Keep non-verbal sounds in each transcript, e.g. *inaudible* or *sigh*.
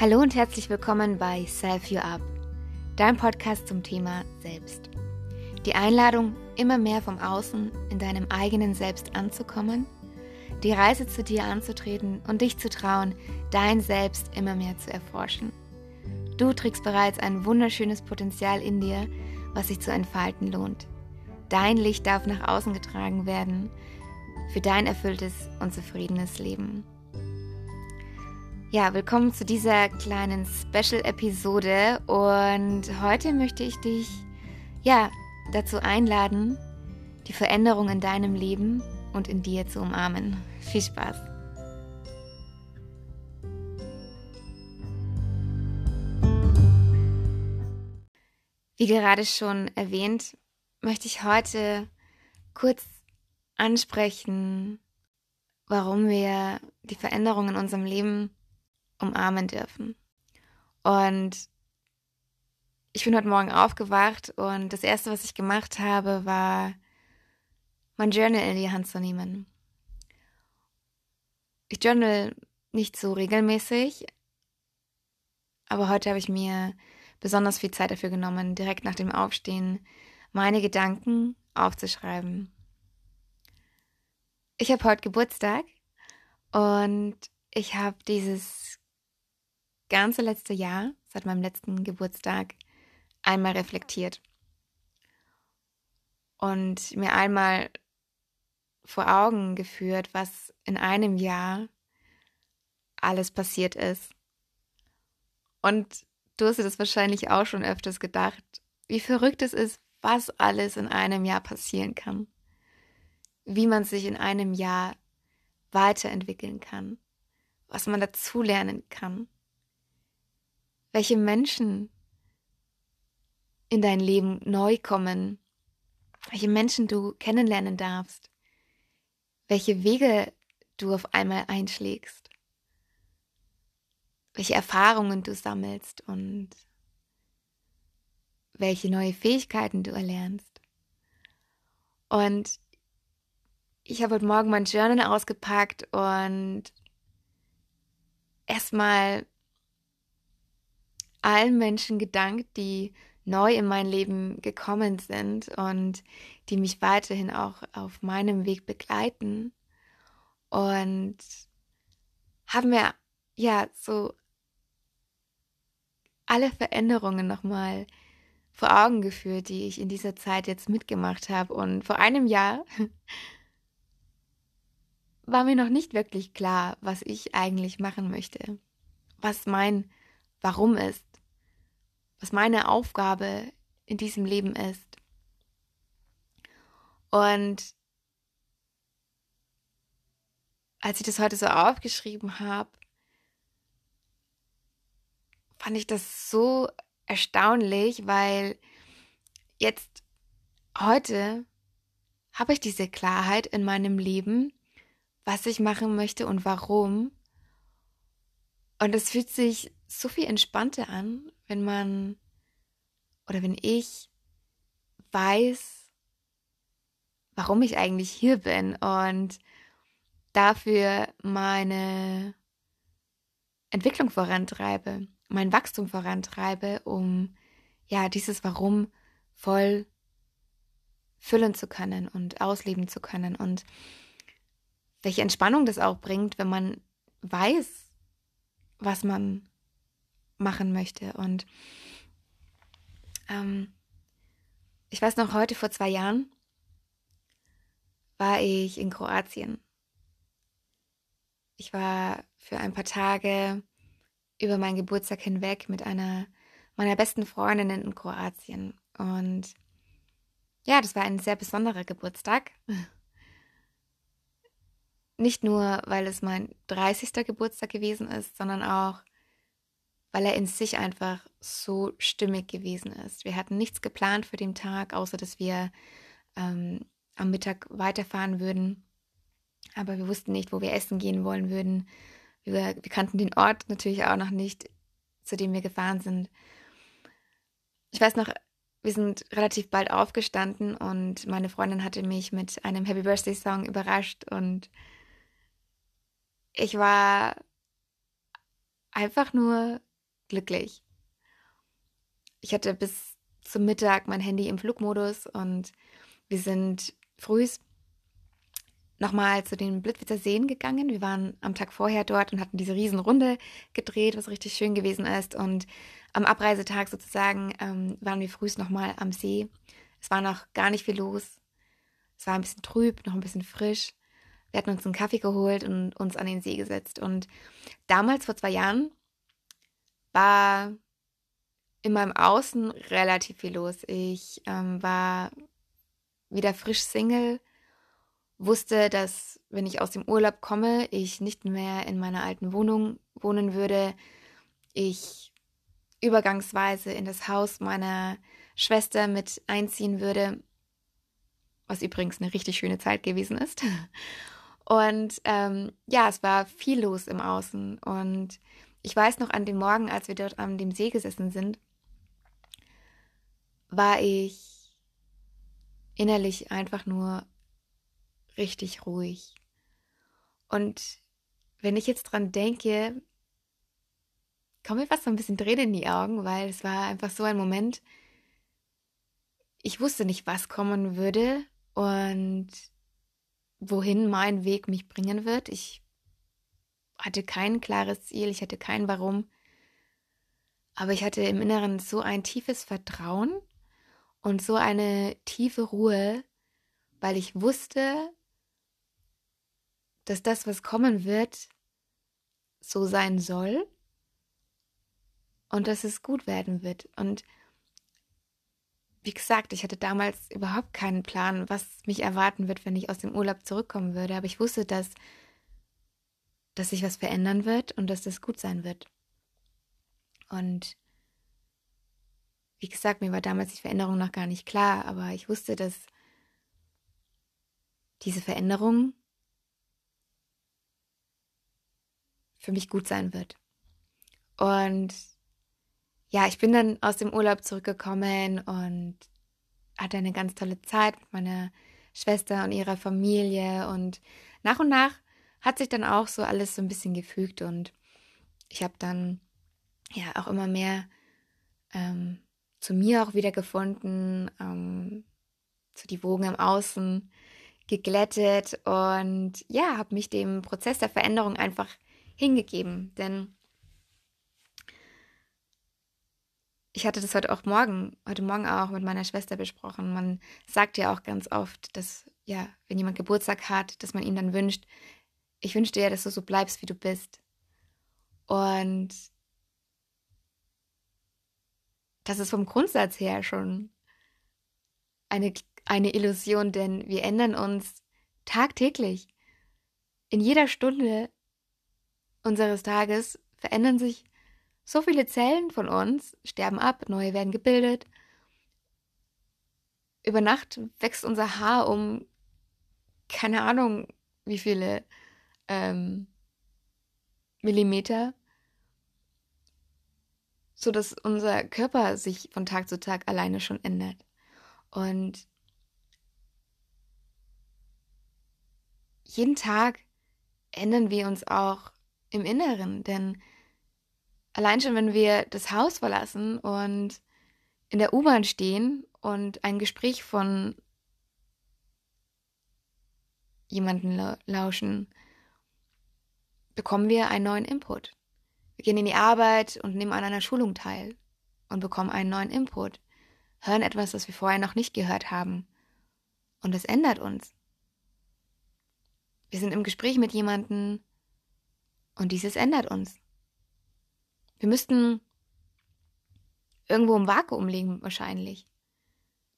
Hallo und herzlich willkommen bei Self You Up, dein Podcast zum Thema Selbst. Die Einladung, immer mehr vom Außen in deinem eigenen Selbst anzukommen, die Reise zu dir anzutreten und dich zu trauen, dein Selbst immer mehr zu erforschen. Du trägst bereits ein wunderschönes Potenzial in dir, was sich zu entfalten lohnt. Dein Licht darf nach außen getragen werden für dein erfülltes und zufriedenes Leben. Ja, willkommen zu dieser kleinen Special-Episode und heute möchte ich dich ja dazu einladen, die Veränderung in deinem Leben und in dir zu umarmen. Viel Spaß! Wie gerade schon erwähnt, möchte ich heute kurz ansprechen, warum wir die Veränderung in unserem Leben umarmen dürfen. Und ich bin heute Morgen aufgewacht und das Erste, was ich gemacht habe, war, mein Journal in die Hand zu nehmen. Ich journal nicht so regelmäßig, aber heute habe ich mir besonders viel Zeit dafür genommen, direkt nach dem Aufstehen meine Gedanken aufzuschreiben. Ich habe heute Geburtstag und ich habe dieses ganze letzte Jahr, seit meinem letzten Geburtstag, einmal reflektiert. Und mir einmal vor Augen geführt, was in einem Jahr alles passiert ist. Und du hast dir das wahrscheinlich auch schon öfters gedacht, wie verrückt es ist, was alles in einem Jahr passieren kann. Wie man sich in einem Jahr weiterentwickeln kann. Was man dazulernen kann welche Menschen in dein Leben neu kommen, welche Menschen du kennenlernen darfst, welche Wege du auf einmal einschlägst, welche Erfahrungen du sammelst und welche neue Fähigkeiten du erlernst. Und ich habe heute Morgen mein Journal ausgepackt und erstmal allen Menschen gedankt, die neu in mein Leben gekommen sind und die mich weiterhin auch auf meinem Weg begleiten. Und haben mir ja so alle Veränderungen nochmal vor Augen geführt, die ich in dieser Zeit jetzt mitgemacht habe. Und vor einem Jahr *laughs* war mir noch nicht wirklich klar, was ich eigentlich machen möchte, was mein Warum ist was meine Aufgabe in diesem Leben ist. Und als ich das heute so aufgeschrieben habe, fand ich das so erstaunlich, weil jetzt heute habe ich diese Klarheit in meinem Leben, was ich machen möchte und warum. Und es fühlt sich so viel entspannter an, wenn man oder wenn ich weiß, warum ich eigentlich hier bin und dafür meine Entwicklung vorantreibe, mein Wachstum vorantreibe, um ja dieses Warum voll füllen zu können und ausleben zu können und welche Entspannung das auch bringt, wenn man weiß, was man machen möchte. Und ähm, ich weiß noch, heute vor zwei Jahren war ich in Kroatien. Ich war für ein paar Tage über meinen Geburtstag hinweg mit einer meiner besten Freundinnen in Kroatien. Und ja, das war ein sehr besonderer Geburtstag. Nicht nur, weil es mein 30. Geburtstag gewesen ist, sondern auch, weil er in sich einfach so stimmig gewesen ist. Wir hatten nichts geplant für den Tag, außer dass wir ähm, am Mittag weiterfahren würden. Aber wir wussten nicht, wo wir essen gehen wollen würden. Wir, wir kannten den Ort natürlich auch noch nicht, zu dem wir gefahren sind. Ich weiß noch, wir sind relativ bald aufgestanden und meine Freundin hatte mich mit einem Happy Birthday Song überrascht und ich war einfach nur glücklich. Ich hatte bis zum Mittag mein Handy im Flugmodus und wir sind frühs nochmal zu den Blitzwitzer Seen gegangen. Wir waren am Tag vorher dort und hatten diese Riesenrunde gedreht, was richtig schön gewesen ist. Und am Abreisetag sozusagen ähm, waren wir frühs nochmal am See. Es war noch gar nicht viel los. Es war ein bisschen trüb, noch ein bisschen frisch. Wir hatten uns einen Kaffee geholt und uns an den See gesetzt. Und damals, vor zwei Jahren, war in meinem Außen relativ viel los. Ich ähm, war wieder frisch Single, wusste, dass wenn ich aus dem Urlaub komme, ich nicht mehr in meiner alten Wohnung wohnen würde. Ich übergangsweise in das Haus meiner Schwester mit einziehen würde, was übrigens eine richtig schöne Zeit gewesen ist. *laughs* Und ähm, ja, es war viel los im Außen. Und ich weiß noch an dem Morgen, als wir dort an dem See gesessen sind, war ich innerlich einfach nur richtig ruhig. Und wenn ich jetzt dran denke, kommt mir fast so ein bisschen Tränen in die Augen, weil es war einfach so ein Moment. Ich wusste nicht, was kommen würde und wohin mein Weg mich bringen wird. Ich hatte kein klares Ziel, ich hatte kein Warum. Aber ich hatte im Inneren so ein tiefes Vertrauen und so eine tiefe Ruhe, weil ich wusste, dass das, was kommen wird, so sein soll und dass es gut werden wird. Und wie gesagt, ich hatte damals überhaupt keinen Plan, was mich erwarten wird, wenn ich aus dem Urlaub zurückkommen würde. Aber ich wusste, dass, dass sich was verändern wird und dass das gut sein wird. Und wie gesagt, mir war damals die Veränderung noch gar nicht klar, aber ich wusste, dass diese Veränderung für mich gut sein wird. Und ja, ich bin dann aus dem Urlaub zurückgekommen und hatte eine ganz tolle Zeit mit meiner Schwester und ihrer Familie. Und nach und nach hat sich dann auch so alles so ein bisschen gefügt und ich habe dann ja auch immer mehr ähm, zu mir auch wieder gefunden, ähm, so die Wogen im Außen geglättet und ja, habe mich dem Prozess der Veränderung einfach hingegeben, denn ich hatte das heute auch morgen, heute Morgen auch mit meiner Schwester besprochen. Man sagt ja auch ganz oft, dass, ja, wenn jemand Geburtstag hat, dass man ihm dann wünscht, ich wünsche dir, dass du so bleibst, wie du bist. Und das ist vom Grundsatz her schon eine, eine Illusion, denn wir ändern uns tagtäglich. In jeder Stunde unseres Tages verändern sich so viele Zellen von uns sterben ab, neue werden gebildet. Über Nacht wächst unser Haar um keine Ahnung wie viele ähm, Millimeter, so dass unser Körper sich von Tag zu Tag alleine schon ändert. Und jeden Tag ändern wir uns auch im Inneren, denn allein schon, wenn wir das Haus verlassen und in der U-Bahn stehen und ein Gespräch von jemanden lauschen, bekommen wir einen neuen Input. Wir gehen in die Arbeit und nehmen an einer Schulung teil und bekommen einen neuen Input, hören etwas, das wir vorher noch nicht gehört haben. Und es ändert uns. Wir sind im Gespräch mit jemandem und dieses ändert uns. Wir müssten irgendwo im Vakuum liegen, wahrscheinlich.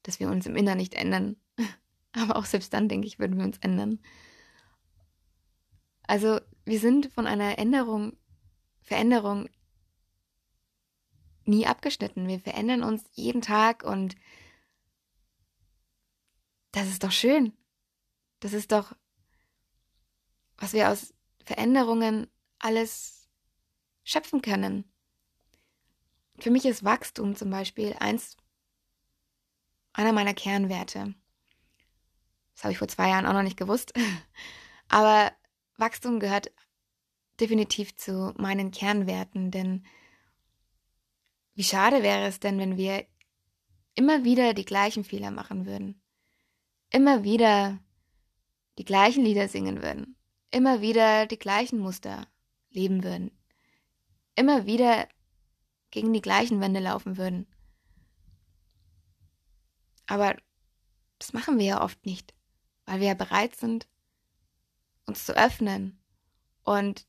Dass wir uns im Inneren nicht ändern. *laughs* Aber auch selbst dann, denke ich, würden wir uns ändern. Also, wir sind von einer Änderung, Veränderung nie abgeschnitten. Wir verändern uns jeden Tag und das ist doch schön. Das ist doch, was wir aus Veränderungen alles schöpfen können. Für mich ist Wachstum zum Beispiel eins, einer meiner Kernwerte. Das habe ich vor zwei Jahren auch noch nicht gewusst. *laughs* Aber Wachstum gehört definitiv zu meinen Kernwerten, denn wie schade wäre es denn, wenn wir immer wieder die gleichen Fehler machen würden, immer wieder die gleichen Lieder singen würden, immer wieder die gleichen Muster leben würden, immer wieder gegen die gleichen Wände laufen würden. Aber das machen wir ja oft nicht, weil wir ja bereit sind, uns zu öffnen und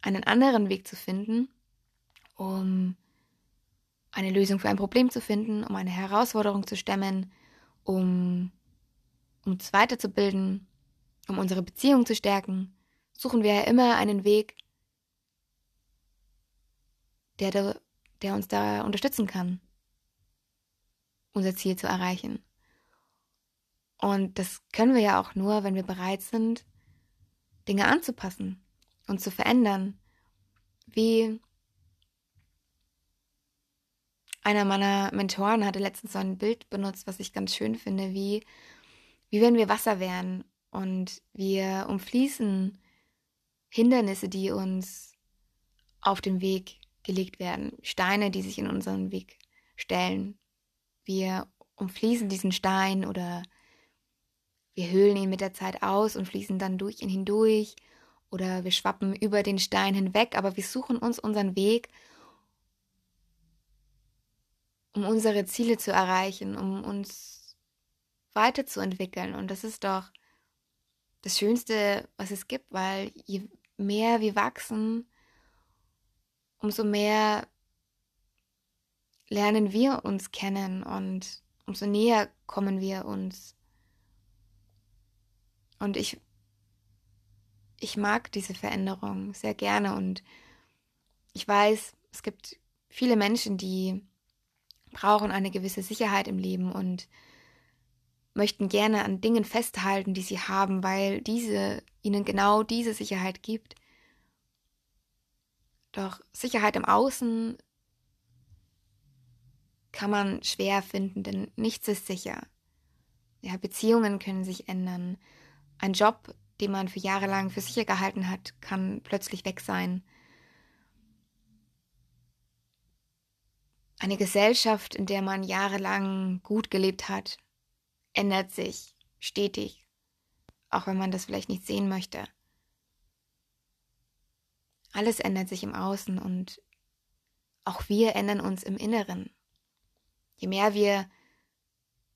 einen anderen Weg zu finden, um eine Lösung für ein Problem zu finden, um eine Herausforderung zu stemmen, um uns weiterzubilden, um unsere Beziehung zu stärken, suchen wir ja immer einen Weg, der, der uns da unterstützen kann, unser Ziel zu erreichen. Und das können wir ja auch nur, wenn wir bereit sind, Dinge anzupassen und zu verändern. Wie einer meiner Mentoren hatte letztens so ein Bild benutzt, was ich ganz schön finde, wie, wie wenn wir Wasser wären und wir umfließen Hindernisse, die uns auf dem Weg gelegt werden, Steine, die sich in unseren Weg stellen. Wir umfließen diesen Stein oder wir höhlen ihn mit der Zeit aus und fließen dann durch ihn hindurch oder wir schwappen über den Stein hinweg, aber wir suchen uns unseren Weg, um unsere Ziele zu erreichen, um uns weiterzuentwickeln. Und das ist doch das Schönste, was es gibt, weil je mehr wir wachsen, umso mehr lernen wir uns kennen und umso näher kommen wir uns. Und ich, ich mag diese Veränderung sehr gerne und ich weiß, es gibt viele Menschen, die brauchen eine gewisse Sicherheit im Leben und möchten gerne an Dingen festhalten, die sie haben, weil diese ihnen genau diese Sicherheit gibt. Doch Sicherheit im Außen kann man schwer finden, denn nichts ist sicher. Ja, Beziehungen können sich ändern. Ein Job, den man für Jahre lang für sicher gehalten hat, kann plötzlich weg sein. Eine Gesellschaft, in der man jahrelang gut gelebt hat, ändert sich stetig, auch wenn man das vielleicht nicht sehen möchte. Alles ändert sich im Außen und auch wir ändern uns im Inneren. Je mehr wir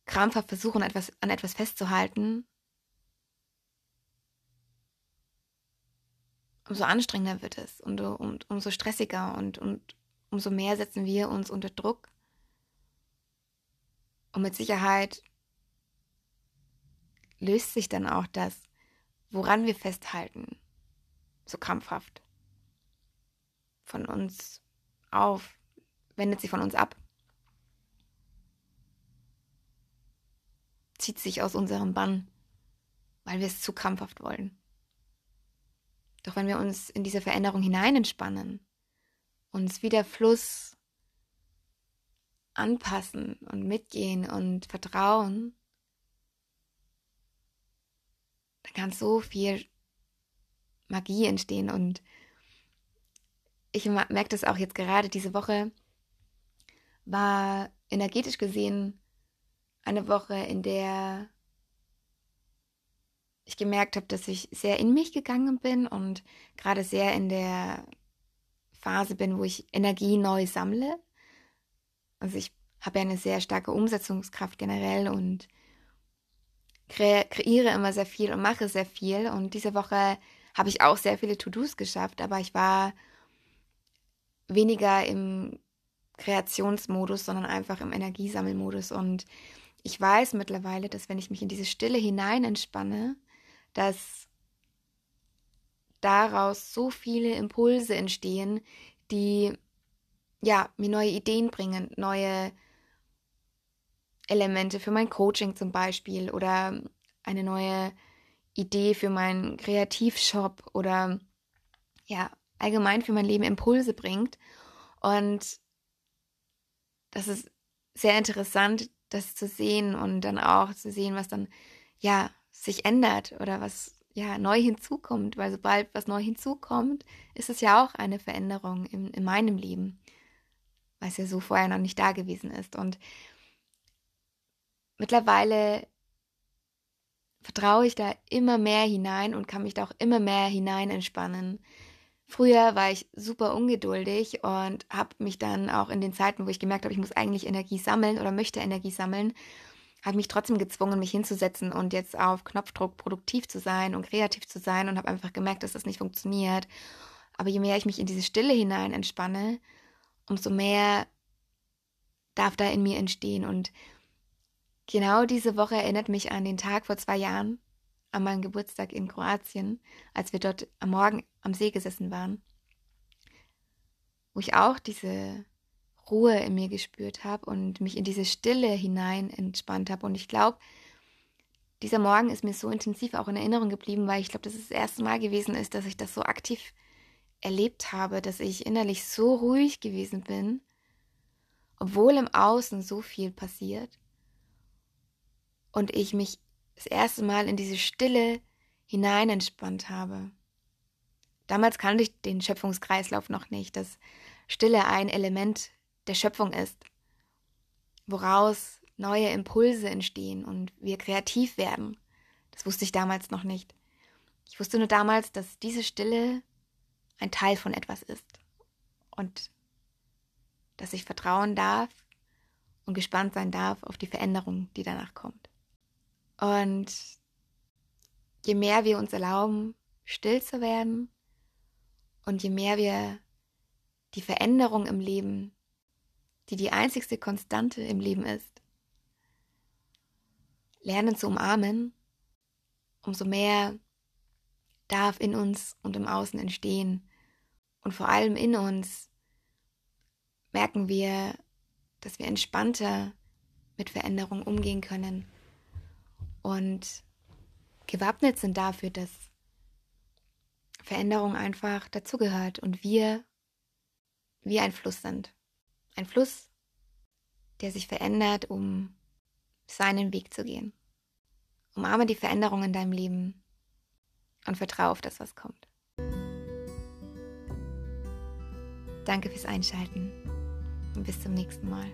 krampfhaft versuchen, etwas, an etwas festzuhalten, umso anstrengender wird es und, und umso stressiger und, und umso mehr setzen wir uns unter Druck. Und mit Sicherheit löst sich dann auch das, woran wir festhalten, so krampfhaft von uns auf, wendet sich von uns ab, zieht sich aus unserem Bann, weil wir es zu krampfhaft wollen. Doch wenn wir uns in diese Veränderung hinein entspannen, uns wie der Fluss anpassen und mitgehen und vertrauen, dann kann so viel Magie entstehen. Und ich merke das auch jetzt gerade diese Woche, war energetisch gesehen eine Woche, in der ich gemerkt habe, dass ich sehr in mich gegangen bin und gerade sehr in der Phase bin, wo ich Energie neu sammle. Also ich habe ja eine sehr starke Umsetzungskraft generell und kre kreiere immer sehr viel und mache sehr viel. Und diese Woche habe ich auch sehr viele To-Dos geschafft, aber ich war weniger im Kreationsmodus, sondern einfach im Energiesammelmodus. Und ich weiß mittlerweile, dass wenn ich mich in diese Stille hinein entspanne, dass daraus so viele Impulse entstehen, die ja mir neue Ideen bringen, neue Elemente für mein Coaching zum Beispiel oder eine neue Idee für meinen Kreativshop oder ja allgemein für mein Leben Impulse bringt. Und das ist sehr interessant, das zu sehen und dann auch zu sehen, was dann ja sich ändert oder was ja, neu hinzukommt, weil sobald was neu hinzukommt, ist es ja auch eine Veränderung in, in meinem Leben. es ja so vorher noch nicht da gewesen ist. Und mittlerweile vertraue ich da immer mehr hinein und kann mich da auch immer mehr hinein entspannen. Früher war ich super ungeduldig und habe mich dann auch in den Zeiten, wo ich gemerkt habe, ich muss eigentlich Energie sammeln oder möchte Energie sammeln, habe mich trotzdem gezwungen, mich hinzusetzen und jetzt auf Knopfdruck produktiv zu sein und kreativ zu sein und habe einfach gemerkt, dass das nicht funktioniert. Aber je mehr ich mich in diese Stille hinein entspanne, umso mehr darf da in mir entstehen. Und genau diese Woche erinnert mich an den Tag vor zwei Jahren, an meinen Geburtstag in Kroatien, als wir dort am Morgen am See gesessen waren, wo ich auch diese Ruhe in mir gespürt habe und mich in diese Stille hinein entspannt habe. Und ich glaube, dieser Morgen ist mir so intensiv auch in Erinnerung geblieben, weil ich glaube, dass es das erste Mal gewesen ist, dass ich das so aktiv erlebt habe, dass ich innerlich so ruhig gewesen bin, obwohl im Außen so viel passiert und ich mich das erste Mal in diese Stille hinein entspannt habe. Damals kannte ich den Schöpfungskreislauf noch nicht, dass Stille ein Element der Schöpfung ist, woraus neue Impulse entstehen und wir kreativ werden. Das wusste ich damals noch nicht. Ich wusste nur damals, dass diese Stille ein Teil von etwas ist und dass ich vertrauen darf und gespannt sein darf auf die Veränderung, die danach kommt. Und je mehr wir uns erlauben, still zu werden und je mehr wir die Veränderung im Leben, die die einzigste Konstante im Leben ist, lernen zu umarmen, umso mehr darf in uns und im Außen entstehen. Und vor allem in uns merken wir, dass wir entspannter mit Veränderung umgehen können und gewappnet sind dafür, dass Veränderung einfach dazugehört und wir wie ein Fluss sind. Ein Fluss, der sich verändert, um seinen Weg zu gehen. Umarme die Veränderung in deinem Leben und vertraue auf das, was kommt. Danke fürs Einschalten und bis zum nächsten Mal.